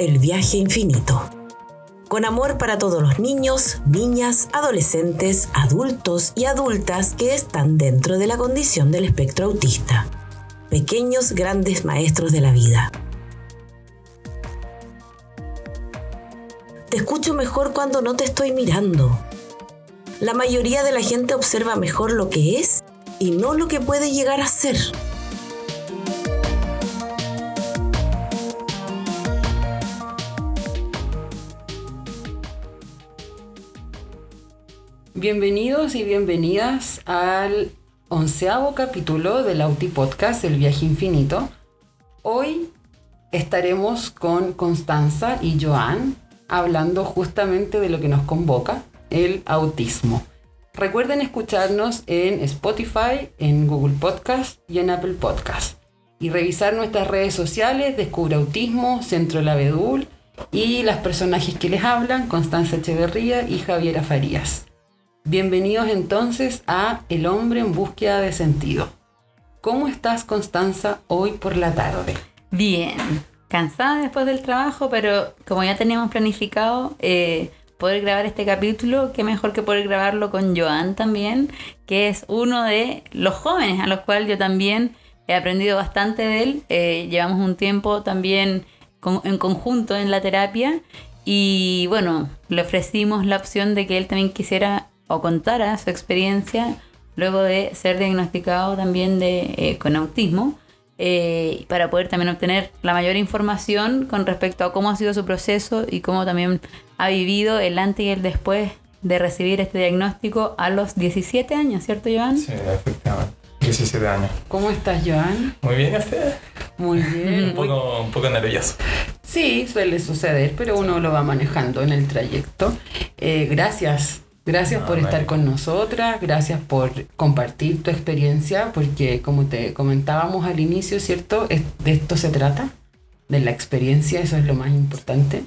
El viaje infinito. Con amor para todos los niños, niñas, adolescentes, adultos y adultas que están dentro de la condición del espectro autista. Pequeños grandes maestros de la vida. Te escucho mejor cuando no te estoy mirando. La mayoría de la gente observa mejor lo que es y no lo que puede llegar a ser. Bienvenidos y bienvenidas al onceavo capítulo del Auti Podcast, El Viaje Infinito. Hoy estaremos con Constanza y Joan hablando justamente de lo que nos convoca, el autismo. Recuerden escucharnos en Spotify, en Google Podcast y en Apple Podcast. Y revisar nuestras redes sociales, Descubre Autismo, Centro Labedul y las personajes que les hablan, Constanza Echeverría y Javiera Farías. Bienvenidos entonces a El hombre en búsqueda de sentido. ¿Cómo estás, Constanza, hoy por la tarde? Bien, cansada después del trabajo, pero como ya teníamos planificado eh, poder grabar este capítulo, qué mejor que poder grabarlo con Joan también, que es uno de los jóvenes a los cuales yo también he aprendido bastante de él. Eh, llevamos un tiempo también en conjunto en la terapia y bueno, le ofrecimos la opción de que él también quisiera o contara su experiencia luego de ser diagnosticado también de, eh, con autismo. Eh, para poder también obtener la mayor información con respecto a cómo ha sido su proceso y cómo también ha vivido el antes y el después de recibir este diagnóstico a los 17 años, ¿cierto, Joan? Sí, efectivamente. 17 años. ¿Cómo estás, Joan? Muy bien, usted? Muy bien. un, poco, un poco nervioso. Sí, suele suceder, pero uno lo va manejando en el trayecto. Eh, gracias Gracias por estar con nosotras, gracias por compartir tu experiencia, porque como te comentábamos al inicio, ¿cierto? de esto se trata, de la experiencia, eso es lo más importante.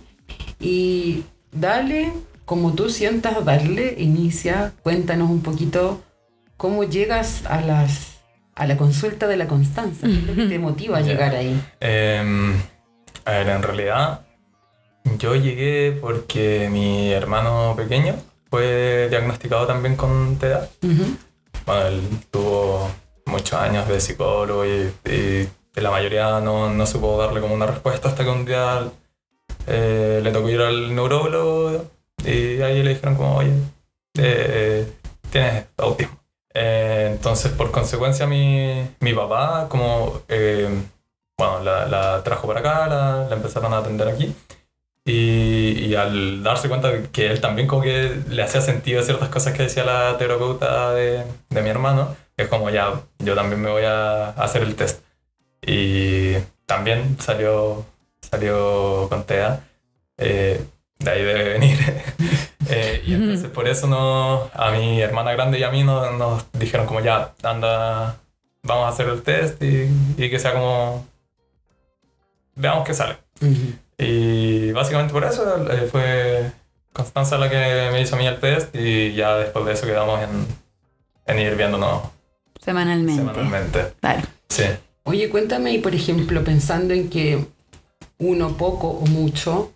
Y dale, como tú sientas darle, inicia, cuéntanos un poquito cómo llegas a las a la consulta de la constancia, ¿qué es lo que te motiva a llegar ahí? Em, a ver, en realidad yo llegué porque mi hermano pequeño fue diagnosticado también con TEA. Bueno, él tuvo muchos años de psicólogo y, la mayoría no, no supo darle como una respuesta hasta que un día eh, le tocó ir al neurólogo y ahí le dijeron como, oye, eh, tienes autismo. Eh, entonces, por consecuencia, mi, mi papá, como, bueno, la, la, trajo para acá, la, la empezaron a atender aquí. Y, al darse cuenta de que él también como que le hacía sentido ciertas cosas que decía la terapeuta de, de mi hermano, es como ya, yo también me voy a hacer el test. Y también salió, salió con TEA. Eh, de ahí debe venir. eh, y entonces por eso no, a mi hermana grande y a mí nos, nos dijeron como ya, anda, vamos a hacer el test y, y que sea como, veamos qué sale. Y básicamente por eso eh, fue Constanza la que me hizo a mí el test y ya después de eso quedamos en, en ir viéndonos semanalmente. Semanalmente. Vale. Sí. Oye, cuéntame, y por ejemplo, pensando en que uno poco o mucho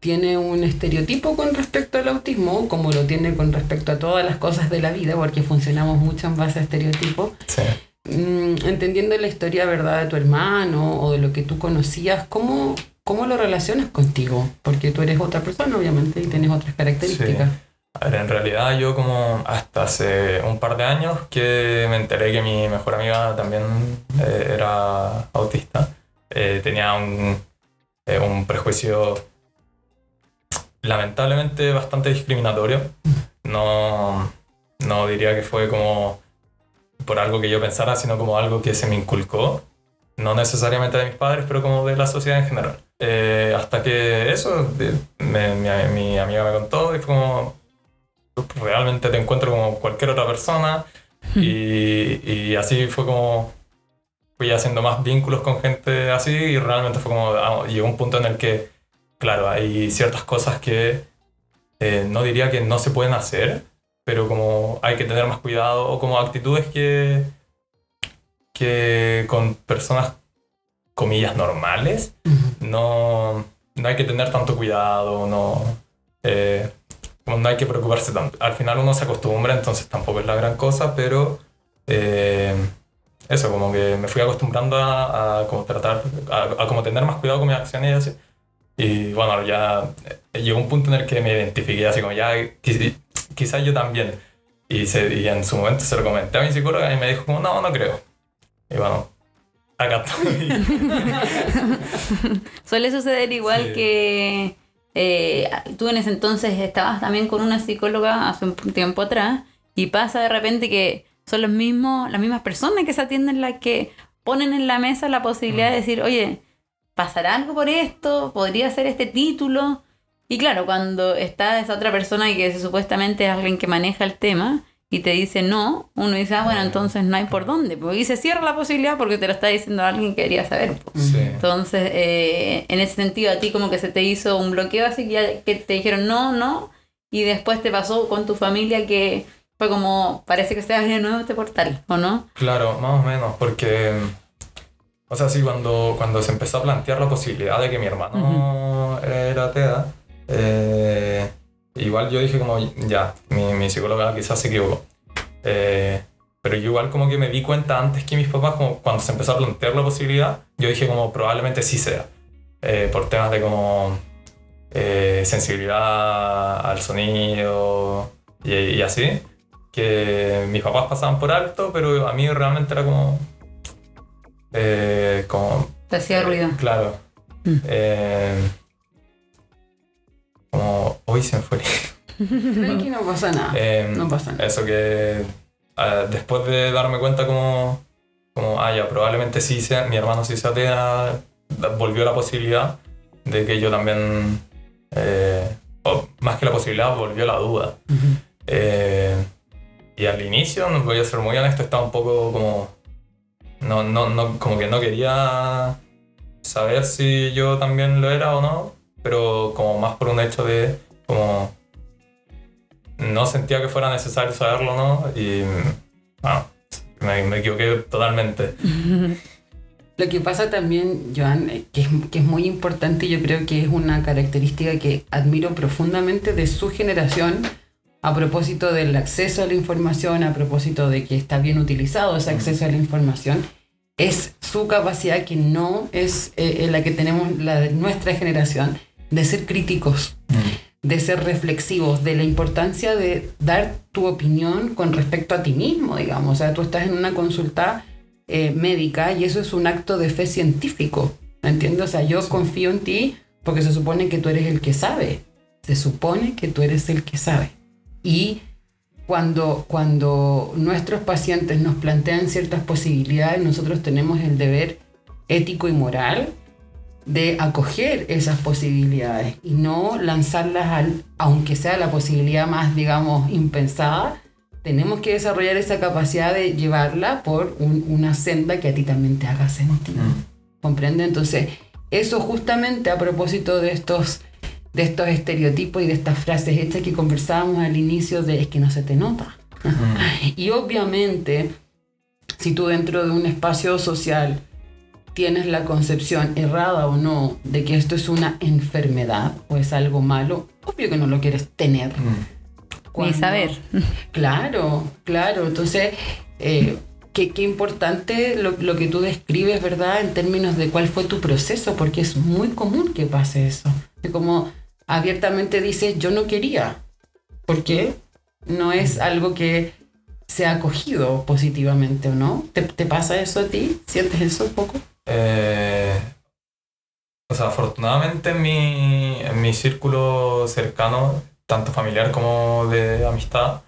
tiene un estereotipo con respecto al autismo, como lo tiene con respecto a todas las cosas de la vida, porque funcionamos mucho en base a estereotipos. Sí. Mm, entendiendo la historia, ¿verdad?, de tu hermano o de lo que tú conocías, ¿cómo, ¿Cómo lo relacionas contigo? Porque tú eres otra persona, obviamente, y tienes otras características. Sí. A en realidad yo como hasta hace un par de años que me enteré que mi mejor amiga también eh, era autista, eh, tenía un, eh, un prejuicio lamentablemente bastante discriminatorio. No, no diría que fue como por algo que yo pensara, sino como algo que se me inculcó, no necesariamente de mis padres, pero como de la sociedad en general. Eh, hasta que eso, me, mi, mi, amiga me contó y fue como, realmente te encuentro como cualquier otra persona y, y, así fue como, fui haciendo más vínculos con gente así y realmente fue como, ah, llegó un punto en el que, claro, hay ciertas cosas que eh, no diría que no se pueden hacer, pero como hay que tener más cuidado o como actitudes que, que con personas comillas normales no, no hay que tener tanto cuidado, no, eh, no hay que preocuparse tanto. Al final uno se acostumbra, entonces tampoco es la gran cosa, pero eh, eso, como que me fui acostumbrando a, a como tratar, a, a como tener más cuidado con mis acciones y así. Y bueno, ya eh, llegó un punto en el que me identifiqué así como ya, quiz- quizás yo también. Y, se, y en su momento se lo comenté a mi psicóloga y me dijo como, no, no creo. Y bueno, acá estoy. Suele suceder igual Sí. que eh, tú en ese entonces estabas también con una psicóloga hace un tiempo atrás y pasa de repente que son los mismos, las mismas personas que se atienden las que ponen en la mesa la posibilidad de decir, oye, ¿pasará algo por esto? ¿Podría ser este título? Y claro, cuando está esa otra persona y que supuestamente es alguien que maneja el tema y te dice no, uno dice, ah, bueno, entonces no hay por dónde. pues, Y se cierra la posibilidad porque te lo está diciendo alguien que quería saber. pues. Sí. Entonces, eh, en ese sentido, a ti como que se te hizo un bloqueo así que, ya- que te dijeron no, no, y después te pasó con tu familia que fue como, parece que se abre de nuevo este portal, ¿o no? Claro, más o menos, porque, o sea, sí, cuando, cuando se empezó a plantear la posibilidad de que mi hermano era TEA, eh, igual yo dije como, ya, mi, mi psicóloga quizás se equivocó. Eh, pero yo igual como que me di cuenta antes que mis papás, como cuando se empezó a plantear la posibilidad, yo dije como probablemente sí sea, eh, por temas de como eh, sensibilidad al sonido y, y así que mis papás pasaban por alto, pero a mí realmente era como. eh, como. Te hacía ruido. Claro. Mm. Como. Hoy se me fue. Tranqui, no pasa nada. Eh, No pasa nada. Eso que. ah, después de darme cuenta, como. Como, ah, ya, probablemente sí sea. Mi hermano sí se atea. Volvió la posibilidad de que yo también. eh, o más que la posibilidad, volvió la duda. Ujú. Eh, y al inicio, voy a ser muy honesto, estaba un poco como. No, no, no, como que no quería saber si yo también lo era o no, pero como más por un hecho de. como. No sentía que fuera necesario saberlo no, y. Bueno, me, me equivoqué totalmente. Lo que pasa también, Joan, eh, que es, que es muy importante y yo creo que es una característica que admiro profundamente de su generación a propósito del acceso a la información, a propósito de que está bien utilizado ese acceso a la información, es su capacidad que no es eh, la que tenemos la de nuestra generación de ser críticos, de ser reflexivos, de la importancia de dar tu opinión con respecto a ti mismo, digamos. O sea, tú estás en una consulta eh, médica y eso es un acto de fe científico, ¿me entiendes? O sea, yo confío en ti porque se supone que tú eres el que sabe, se supone que tú eres el que sabe. Y cuando, cuando nuestros pacientes nos plantean ciertas posibilidades, nosotros tenemos el deber ético y moral de acoger esas posibilidades y no lanzarlas al, aunque sea la posibilidad más, digamos, impensada, tenemos que desarrollar esa capacidad de llevarla por un- una senda que a ti también te haga sentido. ¿Comprende? Entonces, eso justamente a propósito de estos, de estos estereotipos y de estas frases hechas que conversábamos al inicio de es que no se te nota. Y obviamente, si tú dentro de un espacio social tienes la concepción errada o no de que esto es una enfermedad o es algo malo, obvio que no lo quieres tener. Ni Cuando- saber. Claro, claro. Entonces, eh, qué, qué importante lo, lo que tú describes, ¿verdad? En términos de cuál fue tu proceso, porque es muy común que pase eso. Que como abiertamente dices, yo no quería. ¿Por qué? No es algo que se ha acogido positivamente, ¿o no? ¿Te, te pasa eso a ti? ¿Sientes eso un poco? Eh, o sea, afortunadamente en mi, en mi círculo cercano, tanto familiar como de amistad,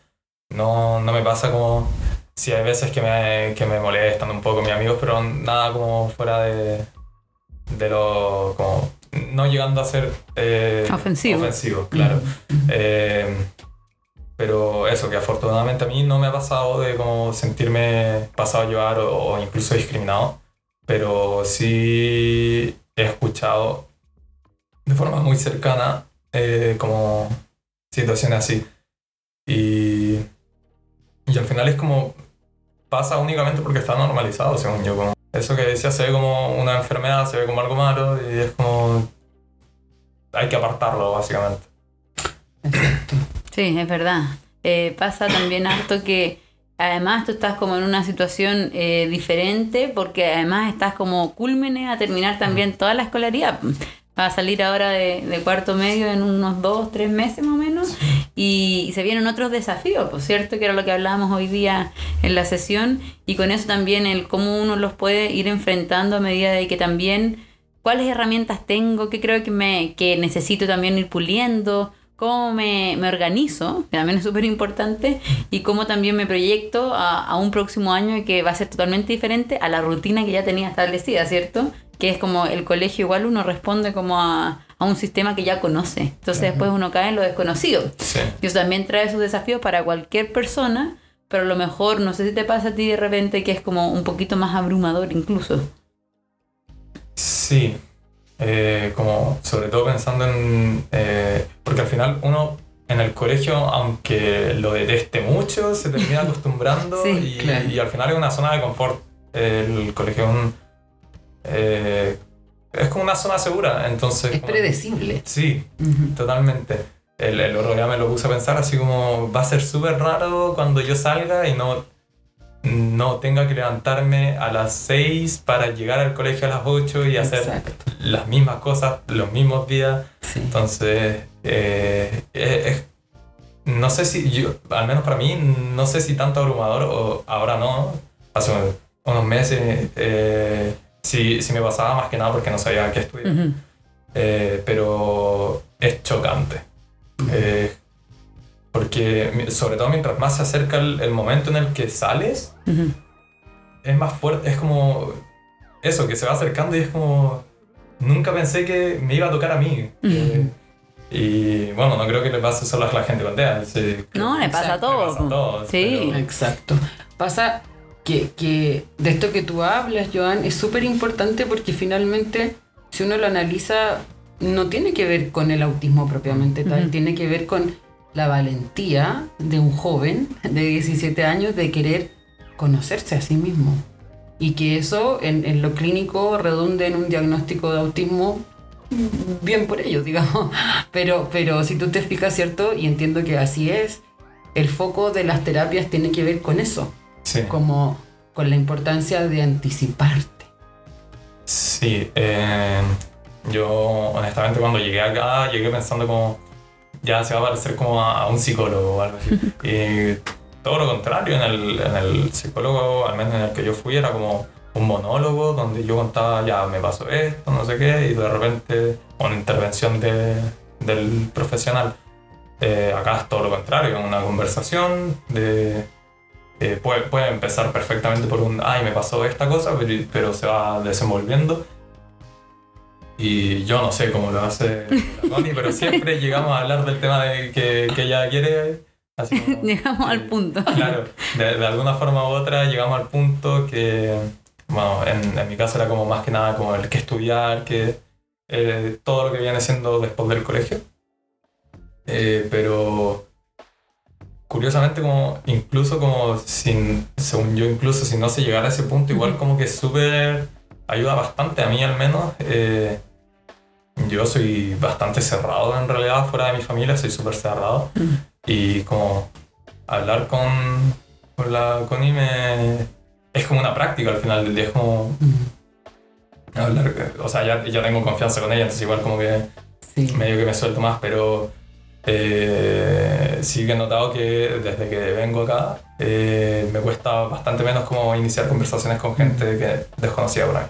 no, no me pasa como... Sí, hay veces que me, que me molestan un poco mis amigos, pero nada como fuera de, de lo... Como, no llegando a ser... eh, Ofensivo. Ofensivo, claro. Eh, pero eso, que afortunadamente a mí no me ha pasado de como sentirme pasado a llevar o, o incluso discriminado, pero sí he escuchado de forma muy cercana eh, como situaciones así. Y, y al final es como pasa únicamente porque está normalizado, según yo. Como, eso que decía se ve como una enfermedad, se ve como algo malo y es como... Hay que apartarlo, básicamente. Sí, es verdad. Eh, pasa también harto que además tú estás como en una situación eh, diferente porque además estás como cúlmene a terminar también toda la escolaridad. Va a salir ahora de, de cuarto medio en unos dos, tres meses más o menos y, y se vienen otros desafíos, por cierto, que era lo que hablábamos hoy día en la sesión y con eso también el cómo uno los puede ir enfrentando a medida de que también cuáles herramientas tengo, qué creo que, me, que necesito también ir puliendo, cómo me, me organizo, que también es súper importante, y cómo también me proyecto a, a un próximo año que va a ser totalmente diferente a la rutina que ya tenía establecida, ¿cierto? Que es como el colegio igual uno responde como a, a un sistema que ya conoce. Entonces después uno cae en lo desconocido. Sí. Y eso también trae sus desafíos para cualquier persona, pero a lo mejor, no sé si te pasa a ti de repente que es como un poquito más abrumador incluso. Sí, eh, como sobre todo pensando en... eh, porque al final uno en el colegio, aunque lo deteste mucho, se termina acostumbrando Sí, y, claro. y al final es una zona de confort. El colegio es un... eh, es como una zona segura, entonces... Es como- predecible. Sí, totalmente. El, el otro día me lo puse a pensar así como va a ser súper raro cuando yo salga y no, no tenga que levantarme a las 6 para llegar al colegio a las 8 y hacer Exacto. las mismas cosas los mismos días. Sí. Entonces, eh, es- no sé si yo, al menos para mí, no sé si tanto abrumador o ahora no. Hace unos meses eh, sí, sí me pasaba más que nada porque no sabía qué estudiar. Ujú. Eh, pero es chocante. Eh, porque sobre todo mientras más se acerca el, el momento en el que sales, es más fuerte, es como eso, que se va acercando y es como, nunca pensé que me iba a tocar a mí. Y bueno, no creo que le pase solo a la gente con TEA. sí, No, le pasa a Exacto, todos. le pasa a todos, Sí. pero- Exacto. Pasa que, que de esto que tú hablas, Joan, es súper importante porque finalmente, si uno lo analiza, no tiene que ver con el autismo propiamente tal, tiene que ver con la valentía de un joven de 17 años de querer conocerse a sí mismo. Y que eso en, en lo clínico redunde en un diagnóstico de autismo bien por ellos, digamos. Pero, pero si tú te fijas, ¿cierto? Y entiendo que así es, el foco de las terapias tiene que ver con eso, sí. como con la importancia de anticiparte. Sí, eh, yo honestamente cuando llegué acá llegué pensando como ya se va a parecer como a, a un psicólogo o algo así. y todo lo contrario, en el, en el psicólogo, al menos en el que yo fui, era como un monólogo donde yo contaba ya me pasó esto, no sé qué, y de repente una intervención de, del profesional. Eh, acá es todo lo contrario, una conversación de eh, puede, puede empezar perfectamente por un, ay, me pasó esta cosa, pero, pero se va desenvolviendo. Y yo no sé cómo lo hace Connie, pero siempre llegamos a hablar del tema de que, que ella quiere. Así como Llegamos que- al punto. Claro, de, de alguna forma u otra llegamos al punto que, bueno, en, en mi caso era como más que nada como el que estudiar, que eh, todo lo que viene siendo después del colegio. Eh, pero curiosamente como incluso como sin, según yo incluso si no se llegara a ese punto, igual como que súper ayuda bastante a mí al menos. eh, yo soy bastante cerrado en realidad fuera de mi familia, soy súper cerrado. Mm. Y como hablar con, con la Connie me, es como una práctica al final del día, es como hablar, o sea, ya, ya tengo confianza con ella, entonces igual como que Sí. medio que me suelto más, pero eh, sí que he notado que desde que vengo acá eh, me cuesta bastante menos como iniciar conversaciones con gente que desconocida por ahí.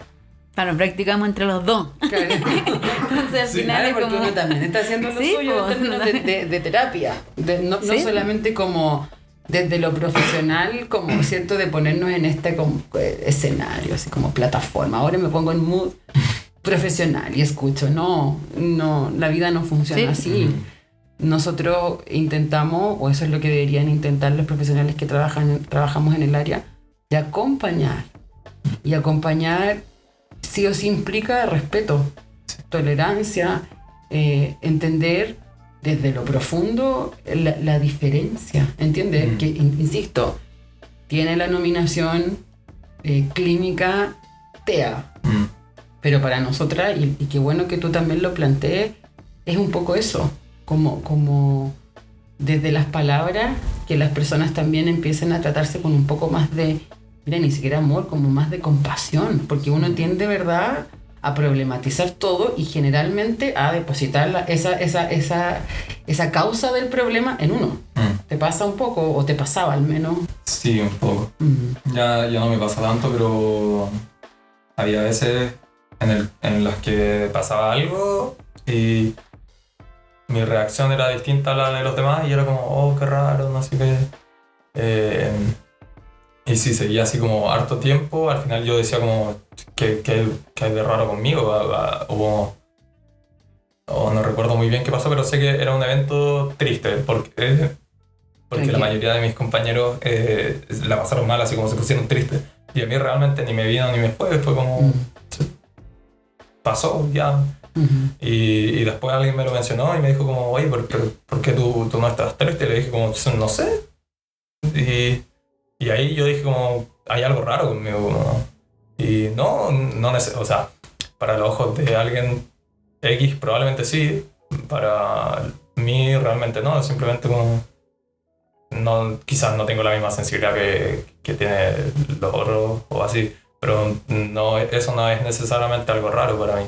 Claro, practicamos entre los dos. Claro. Entonces al Sí, final es porque como... uno también está haciendo lo Sí, suyo en términos de, de- de terapia. De- no, no solamente como desde lo profesional, como cierto, de ponernos en este como, eh, escenario, así como plataforma. Ahora me pongo en mood profesional y escucho. No, no, la vida no funciona Sí. así. Nosotros intentamos, o eso es lo que deberían intentar los profesionales que trabajan, trabajamos en el área, de acompañar. Y acompañar sí o sí implica respeto, tolerancia, eh, entender desde lo profundo la, la diferencia, ¿entiendes? Mm. Que, in- insisto, tiene la nominación eh, clínica TEA. Mm. Pero para nosotras, y, y qué bueno que tú también lo plantees, es un poco eso, como, como desde las palabras, que las personas también empiecen a tratarse con un poco más de, mira, ni siquiera amor, como más de compasión, porque uno tiende, ¿verdad?, a problematizar todo y generalmente a depositar la- esa, esa, esa, esa causa del problema en uno. Mm. ¿Te pasa un poco o te pasaba al menos? Sí, un poco. Mm, Ya, ya no me pasa tanto, pero había veces en, el, en las que pasaba algo y mi reacción era distinta a la de los demás y era como, oh, qué raro, no sé qué. Eh, y si seguía así como harto tiempo, al final yo decía como, ¿qué, qué, qué hay de raro conmigo? A- a- O, o no recuerdo muy bien qué pasó, pero sé que era un evento triste porque, eh, porque la mayoría de mis compañeros eh, la pasaron mal, así como se pusieron tristes. Y a mí realmente ni me vino ni me fue, fue como, mm, pasó ya. mm. Y, y después alguien me lo mencionó y me dijo como, oye, ¿por, por, por qué tú, tú no estás triste? Y le dije como, no sé. Y, y ahí yo dije como, hay algo raro conmigo. como- y no, no o sea, para los ojos de alguien X probablemente sí, para mí realmente no, simplemente como... No, quizás no tengo la misma sensibilidad que, que tiene los otros o así, pero no, eso no es necesariamente algo raro para mí.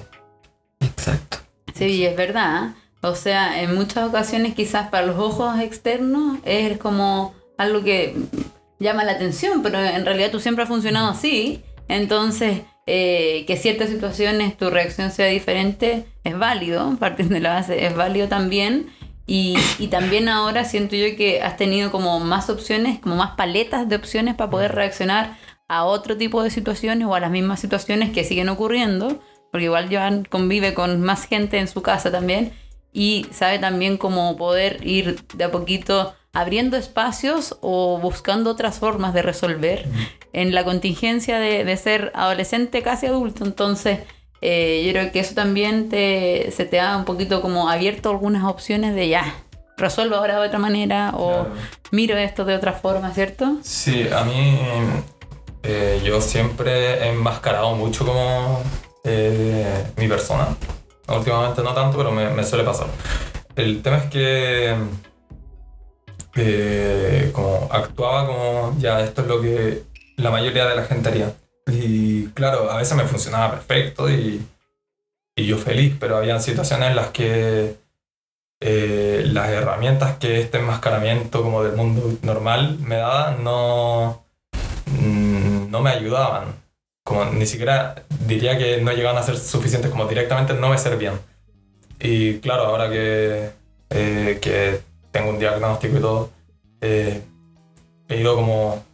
Exacto. Sí, es verdad. O sea, en muchas ocasiones quizás para los ojos externos es como algo que llama la atención, pero en realidad tú siempre has funcionado así. Entonces, eh, que ciertas situaciones tu reacción sea diferente es válido, partiendo de la base, es válido también. Y, y también ahora siento yo que has tenido como más opciones, como más paletas de opciones para poder reaccionar a otro tipo de situaciones o a las mismas situaciones que siguen ocurriendo, porque igual Joan convive con más gente en su casa también y sabe también cómo poder ir de a poquito abriendo espacios o buscando otras formas de resolver en la contingencia de, de ser adolescente casi adulto. Entonces, eh, yo creo que eso también te, se te ha un poquito como abierto algunas opciones de ya, resuelvo ahora de otra manera o Claro. miro esto de otra forma, ¿cierto? Sí, a mí eh, yo siempre he enmascarado mucho como eh, mi persona. Últimamente no tanto, pero me, me suele pasar. El tema es que eh, como actuaba como ya esto es lo que la mayoría de la gente haría. Y claro, a veces me funcionaba perfecto y, y yo feliz, pero había situaciones en las que eh, las herramientas que este enmascaramiento como del mundo normal me daba no, mm, no me ayudaban. Como ni siquiera diría que no llegaban a ser suficientes, como directamente no me servían. Y claro, ahora que, eh, que tengo un diagnóstico y todo, eh, he ido como...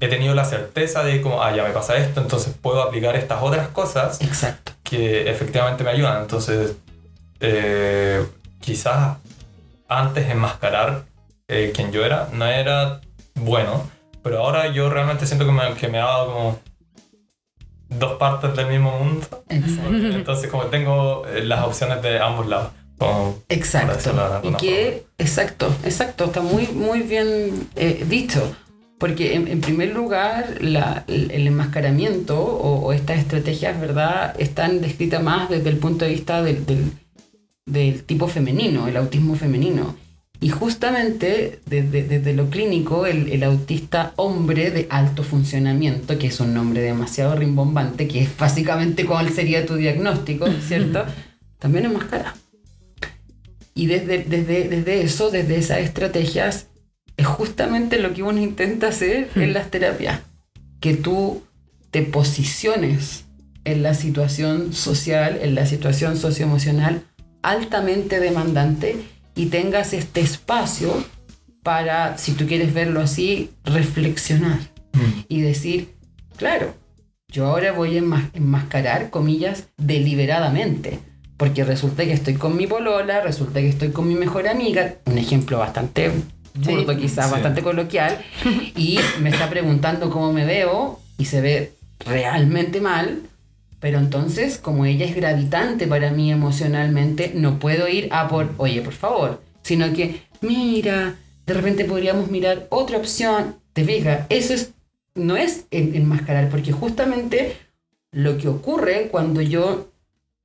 He tenido la certeza de como, ah, ya me pasa esto, entonces puedo aplicar estas otras cosas Exacto. que efectivamente me ayudan. Entonces, eh, quizás antes enmascarar eh, quien yo era no era bueno, pero ahora yo realmente siento que me, que me ha dado como dos partes del mismo mundo. Exacto. Entonces, como tengo eh, las opciones de ambos lados. Exacto. Y que, exacto, exacto, está muy, muy bien eh, dicho. Porque en, en primer lugar, la- el, el enmascaramiento o, o estas estrategias, ¿verdad?, están descritas más desde el punto de vista del, del- del tipo femenino, el autismo femenino. Y justamente desde, desde lo clínico, el, el autista hombre de alto funcionamiento, que es un nombre demasiado rimbombante, que es básicamente cuál sería tu diagnóstico, ¿cierto? También enmascara. Y desde, desde, desde eso, desde esas estrategias, es justamente lo que uno intenta hacer en las terapias. Que tú te posiciones en la situación social, en la situación socioemocional altamente demandante y tengas este espacio para, si tú quieres verlo así, reflexionar Mm. y decir, claro, yo ahora voy a enmas- enmascarar, comillas, deliberadamente. Porque resulta que estoy con mi polola, resulta que estoy con mi mejor amiga, un ejemplo bastante burdo quizás, Sí. bastante coloquial, y me está preguntando cómo me veo y se ve realmente mal, pero entonces como ella es gravitante para mí emocionalmente, no puedo ir a por, oye, por favor, sino que, mira, de repente podríamos mirar otra opción, te fijas, eso es, no es en- enmascarar, porque justamente Lo que ocurre cuando yo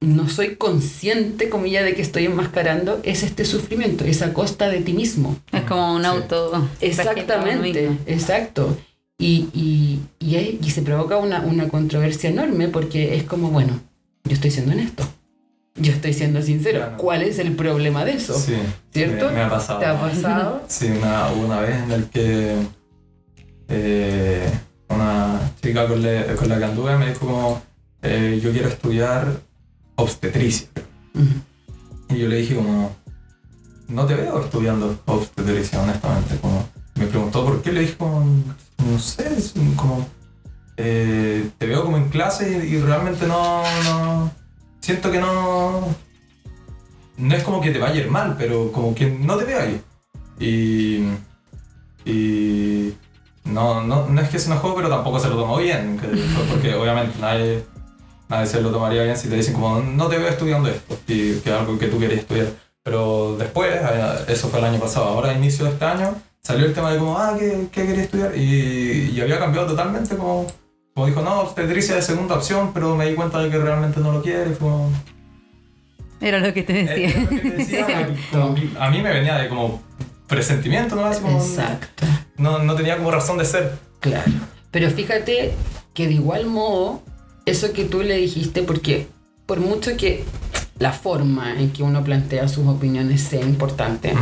no soy consciente, comilla, de que estoy enmascarando, es este sufrimiento, es a costa de ti mismo. Es como un Sí. auto. Exactamente, exacto. Y, y, y, hay- y se provoca una, una controversia enorme porque es como, bueno, yo estoy siendo honesto, yo estoy siendo sincero. Claro. ¿Cuál es el problema de eso? Sí, ¿Cierto? Me, me ha pasado. ¿Te ha pasado? Sí, una, una vez en el que eh, una chica con, le- con la que anduve me dijo como, eh, yo quiero estudiar obstetricia. Y yo le dije como, no te veo estudiando obstetricia, honestamente. Como, me preguntó por qué, le dije como, no sé, como, eh, te veo como en clase y, y realmente no, no, siento que no, no es como que te vaya a ir mal, pero como que no te veo ahí. Y, y no, no, no es que se enojó, pero tampoco se lo tomó bien, porque obviamente nadie, nadie se lo tomaría bien si te dicen como no te veo estudiando esto, y que es algo que tú querías estudiar. Pero después, eh, eso fue el año pasado, ahora a inicio de este año, salió el tema de como, ah, ¿qué, qué quería estudiar? Y, y había cambiado totalmente, como, como dijo, no, obstetricia de segunda opción, pero me di cuenta de que realmente no lo quiere, como... Era lo que te Eh, decía. es lo que te decía, como a mí me venía de como presentimiento, ¿no? Como- Exacto, no, no tenía como razón de ser. claro. Pero fíjate que de igual modo, eso que tú le dijiste, porque por mucho que la forma en que uno plantea sus opiniones sea importante,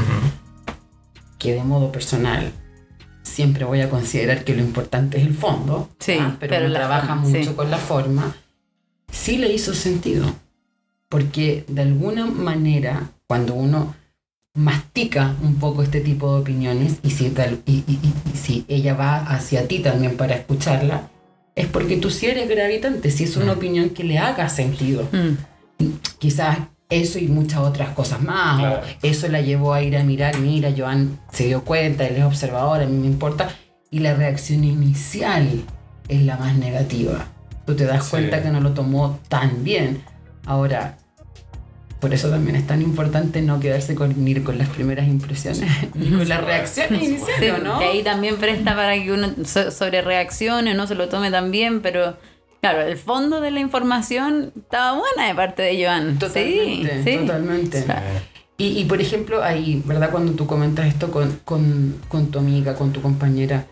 que de modo personal siempre voy a considerar que lo importante es el fondo, Sí, ¿ah? pero, pero uno trabaja forma, mucho sí. con la forma, sí le hizo sentido, porque de alguna manera cuando uno mastica un poco este tipo de opiniones y si, tal- y, y- y- y si ella va hacia ti también para escucharla, es porque tú sí eres gravitante, si es una Mm. opinión que le haga sentido Mm. quizás eso y muchas otras cosas más, Claro. o eso la llevó a ir a mirar, mira, Joan se dio cuenta, él es observador, a mí me importa, y la reacción inicial es la más negativa. Tú te das Sí. cuenta que no lo tomó tan bien. Ahora, por eso también es tan importante no quedarse con, ni con las primeras impresiones, ni con las reacciones iniciales, Sí, ¿no? que ahí también presta para que uno so- sobre reaccione, no se lo tome tan bien, pero claro, el fondo de la información estaba buena de parte de Joan. Totalmente, sí, sí. totalmente. Y, y, por ejemplo, ahí, ¿verdad? Cuando tú comentas esto con, con- con tu amiga, con tu compañera,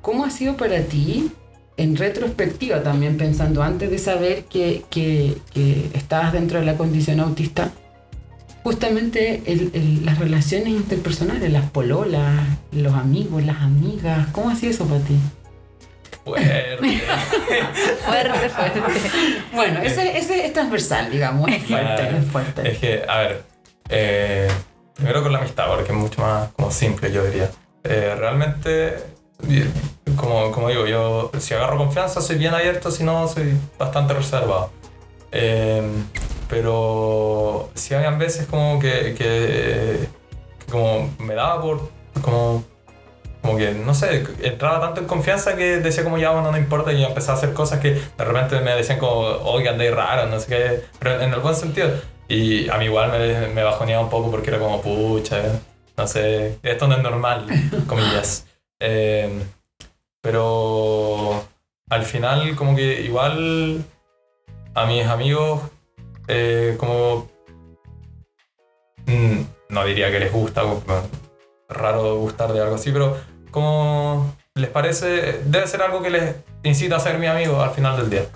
¿cómo ha sido para ti, en retrospectiva también, pensando antes de saber que, que- que estabas dentro de la condición autista, justamente el- el- las relaciones interpersonales, las pololas, los amigos, las amigas, ¿cómo ha sido eso para ti? Fuerte. Fuerte, fuerte. Bueno, ese, ese es transversal, digamos, es fuerte, Claro. es fuerte. Es que, a ver, eh, primero con la amistad, porque es mucho más como simple, yo diría. Eh, realmente, como, como digo, yo si agarro confianza soy bien abierto, si no soy bastante reservado. Eh, pero si habían veces como que, que, que como me daba por como como que no sé entraba tanto en confianza que decía como ya bueno no importa y empezaba a hacer cosas que de repente me decían como oye andáis raro no sé qué pero en el buen sentido y a mí igual me, me bajoneaba un poco porque era como pucha no sé esto no es normal comillas Eh, pero al final como que igual a mis amigos eh, como mm, no diría que les gusta raro gustar de algo así pero como les parece debe ser algo que les incita a ser mi amigo al final del día.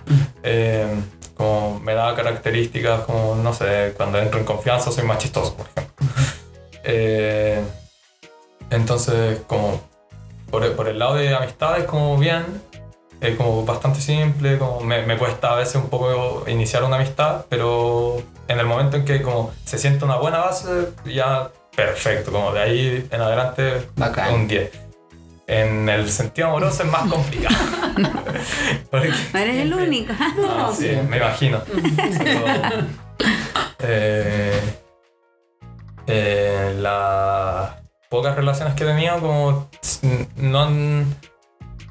Eh, como me da características como no sé cuando entro en confianza soy más chistoso por ejemplo. Eh, entonces como por, por el lado de amistades como bien es como bastante simple, como me, me cuesta a veces un poco iniciar una amistad, pero en el momento en que como se siente una buena base, ya perfecto, como de ahí en adelante Bacán. un 10. En el sentido amoroso es más complicado. Porque No eres el único. Ah, sí, me imagino. Pero, eh, eh, las pocas relaciones que he tenido como no han,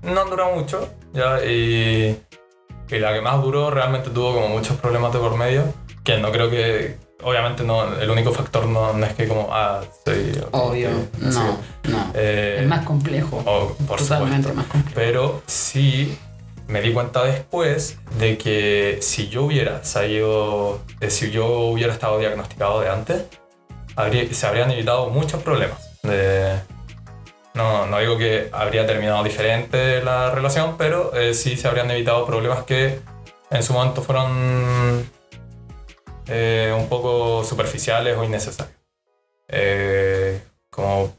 no han durado mucho. ¿ya? Y, y la que más duró realmente tuvo como muchos problemas de por medio. Que no creo que, obviamente no, el único factor no, no es que como, ah, soy... Obvio, sí, no, no. eh, es más complejo. o- por Totalmente supuesto. más complejo. Pero sí me di cuenta después de que si yo hubiera salido, de si yo hubiera estado diagnosticado de antes, habría- se habrían evitado muchos problemas. No, no digo que habría terminado diferente la relación, pero eh, sí se habrían evitado problemas que en su momento fueron eh, un poco superficiales o innecesarios. Eh, como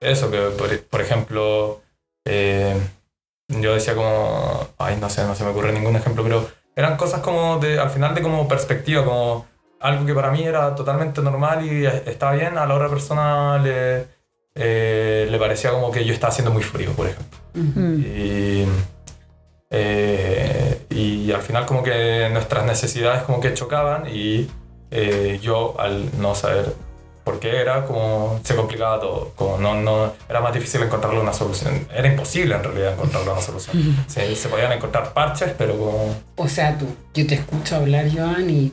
eso, que por, por ejemplo, yo decía como, ay, no sé, no se me ocurre ningún ejemplo, pero eran cosas como de, al final de como perspectiva, como algo que para mí era totalmente normal y estaba bien, a la otra persona le, eh, le parecía como que yo estaba siendo muy frío, por ejemplo. Mm. Y, eh, y al final como que nuestras necesidades como que chocaban y eh, yo al no saber por qué era, como se complicaba todo. Como no, no, era más difícil encontrarle una solución. Era imposible en realidad encontrarle una solución. Se, se podían encontrar parches, pero como... O sea, tú, yo te escucho hablar, Joan, y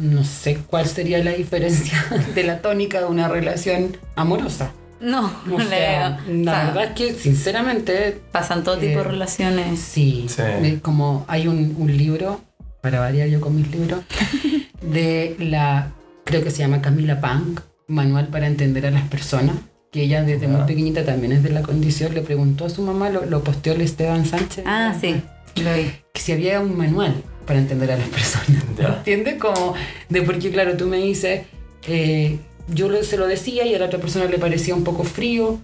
no sé cuál sería la diferencia de la tónica de una relación amorosa. No, O le sea, veo. la O sea, verdad es que, sinceramente, Pasan todo tipo de eh, relaciones. sí. Sí. Eh, Como hay un, un libro, para variar yo con mis libros, de la, creo que se llama Camila Pang, Manual para entender a las personas, que ella desde muy pequeñita también es de la condición, le preguntó a su mamá, lo, lo posteó el Esteban Sánchez. Ah, sí, lo vi. que si había un manual para entender a las personas. Ya. ¿Entiendes? Como de porque, claro, tú me dices, eh, yo se lo decía y a la otra persona le parecía un poco frío.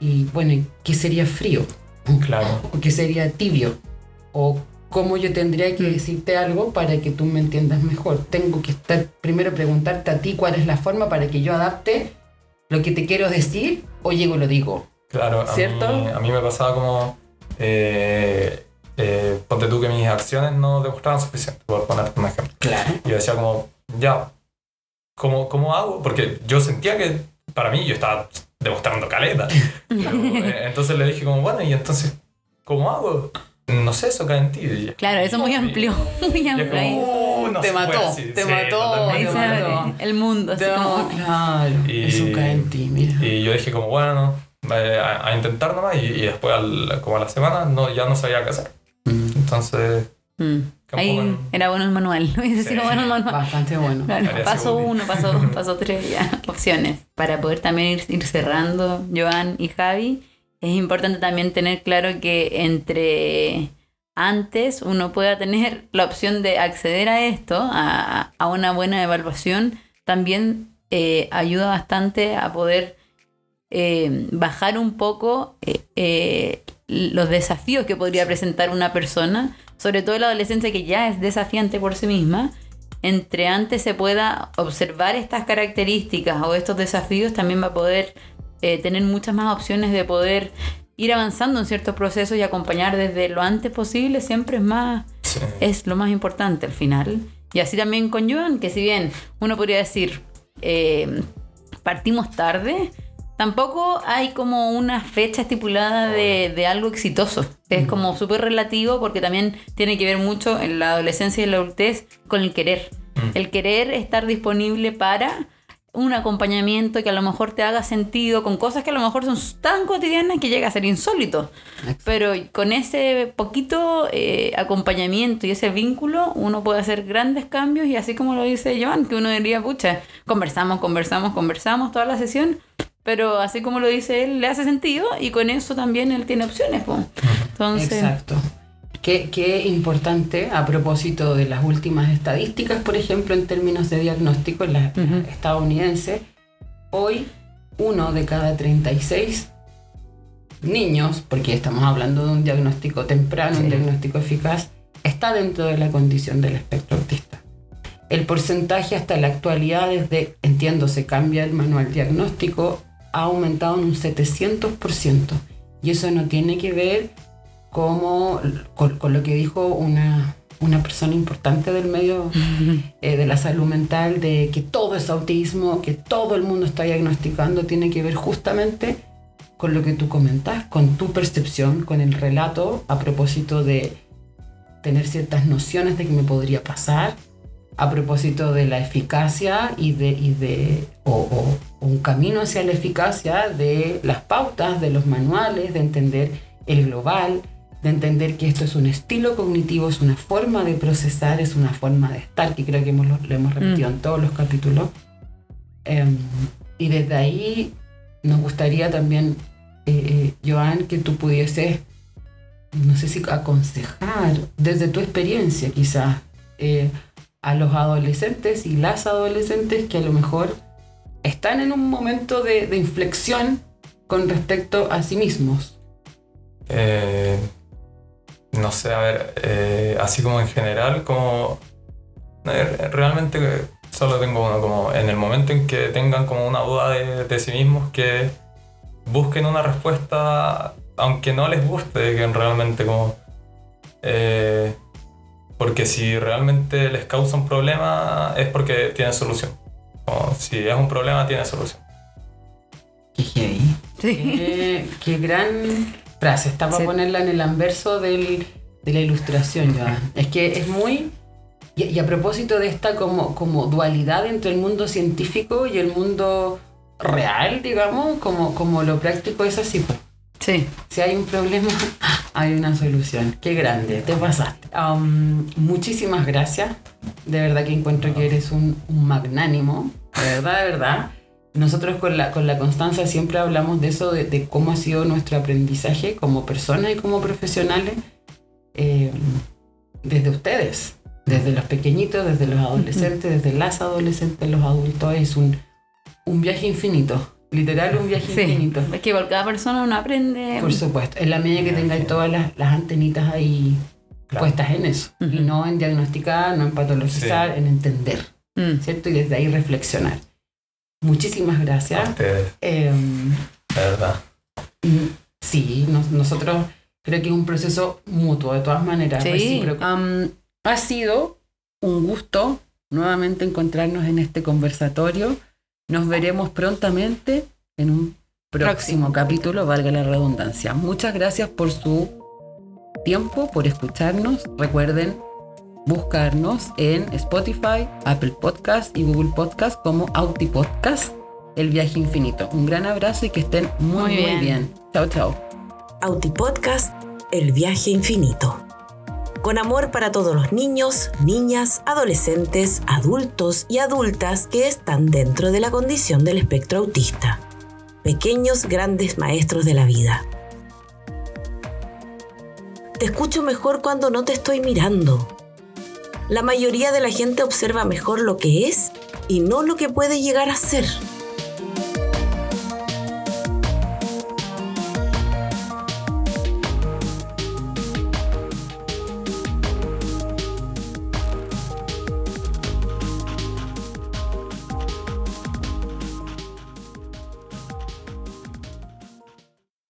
Y bueno, ¿qué sería frío? Claro. ¿O qué sería tibio? ¿O cómo yo tendría que decirte algo para que tú me entiendas mejor? Tengo que estar primero preguntarte a ti cuál es la forma para que yo adapte lo que te quiero decir o llego y lo digo. Claro, a, ¿Cierto? Mí, a mí me pasaba como... eh, eh, ponte tú que mis acciones no demostraban suficiente, por ponerte un ejemplo. Claro. Y yo decía como, ya, ¿cómo, ¿cómo hago? Porque yo sentía que para mí yo estaba demostrando caleta. Pero, eh, entonces le dije como, bueno, ¿y entonces cómo hago? No sé, eso cae en ti. Y yo- Claro, eso es muy amplio. Muy es amplio. como, "Uh, no Te mató, así". te Sí, mató, te mató. el mundo. Así No, como, claro. Y- Eso cae en ti, mira. Y yo dije como, bueno, eh, a, a intentar nomás. Y, y después, al- como a la semana, no, ya no sabía qué hacer. Entonces, mm. Ahí en- era bueno el manual. Hubiese sido Sí. bueno el manual. Bastante bueno. Claro, Habría paso útil. uno, paso dos, paso tres, ya, opciones. Para poder también ir, ir cerrando, Joan y Javi, es importante también tener claro que entre antes uno pueda tener la opción de acceder a esto, a, a una buena evaluación, también eh, ayuda bastante a poder eh, bajar un poco eh, eh, los desafíos que podría presentar una persona, sobre todo en la adolescencia que ya es desafiante por sí misma, entre antes se pueda observar estas características o estos desafíos, también va a poder eh, tener muchas más opciones de poder ir avanzando en ciertos procesos y acompañar desde lo antes posible, siempre es más, sí. es lo más importante al final. Y así también con Joan, que si bien uno podría decir, eh, partimos tarde, tampoco hay como una fecha estipulada de, de algo exitoso. Es como súper relativo porque también tiene que ver mucho en la adolescencia y en la adultez con el querer. Mm. El querer estar disponible para un acompañamiento que a lo mejor te haga sentido con cosas que a lo mejor son tan cotidianas que llega a ser insólito. Pero con ese poquito eh, acompañamiento y ese vínculo, uno puede hacer grandes cambios y así como lo dice Joan, que uno diría, pucha, conversamos, conversamos, conversamos toda la sesión, pero así como lo dice él, le hace sentido y con eso también él tiene opciones. po. Entonces, Exacto. Qué, qué importante a propósito de las últimas estadísticas, por ejemplo, en términos de diagnóstico en la Ujú. estadounidense, hoy uno de cada 36 niños, porque estamos hablando de un diagnóstico temprano, un diagnóstico eficaz, está dentro de la condición del espectro autista. El porcentaje hasta la actualidad, desde, entiendo, se cambia el manual diagnóstico, ha aumentado en un 700%. Y eso no tiene que ver como, con, con lo que dijo una, una persona importante del medio eh, de la salud mental, de que todo es autismo, que todo el mundo está diagnosticando, tiene que ver justamente con lo que tú comentas, con tu percepción, con el relato a propósito de tener ciertas nociones de que me podría pasar, a propósito de la eficacia y de, y de o, un camino hacia la eficacia de las pautas, de los manuales, de entender el global, de entender que esto es un estilo cognitivo, es una forma de procesar, es una forma de estar, que creo que hemos, lo, hemos repetido en todos los capítulos. Em, y desde ahí nos gustaría también, eh, eh, Joan, que tú pudieses, no sé si aconsejar desde tu experiencia quizás eh, a los adolescentes y las adolescentes que a lo mejor están en un momento de, inflexión con respecto a sí mismos. Eh, no sé, a ver, eh, así como en general, como eh, realmente solo tengo uno, como en el momento en que tengan como una duda de, sí mismos, que busquen una respuesta, aunque no les guste, que realmente como... porque si realmente les causa un problema es porque tiene solución. Como si es un problema, tiene solución. Qué, qué, qué gran frase. Está para ponerla en el anverso del, de la ilustración, ya. Es que es muy. Y, a propósito de esta como, como dualidad entre el mundo científico y el mundo real, digamos, como, como lo práctico es así. Pues. Sí. Si hay un problema, hay una solución. Qué grande, te pasaste. Muchísimas gracias. De verdad que encuentro que eres un, un magnánimo. De verdad, de verdad. Nosotros con la, con la Constanza siempre hablamos de eso, de, cómo ha sido nuestro aprendizaje como personas y como profesionales eh, desde ustedes, desde los pequeñitos, desde los adolescentes, desde las adolescentes, los adultos. Es un, un viaje infinito. Literal, un viaje infinito. Es que por cada persona uno aprende. Por supuesto. En la medida que tengáis todas las, las, antenitas ahí puestas en eso. Y no en diagnosticar, no en patologizar, en entender. Mm. ¿Cierto? Y desde ahí reflexionar. Muchísimas gracias. A ustedes. Eh, verdad. Mm, sí, nosotros creo que es un proceso mutuo, de todas maneras. Sí. ha sido un gusto nuevamente encontrarnos en este conversatorio. Nos veremos prontamente en un próximo, capítulo, valga la redundancia. Muchas gracias por su tiempo, por escucharnos. Recuerden buscarnos en Spotify, Apple Podcast y Google Podcast como Auti Podcast, El Viaje Infinito. Un gran abrazo y que estén muy, muy bien. Chao, chao. Auti Podcast, El Viaje Infinito. Con amor para todos los niños, niñas, adolescentes, adultos y adultas que están dentro de la condición del espectro autista. Pequeños grandes maestros de la vida. Te escucho mejor cuando no te estoy mirando la mayoría de la gente observa mejor lo que es y no lo que puede llegar a ser.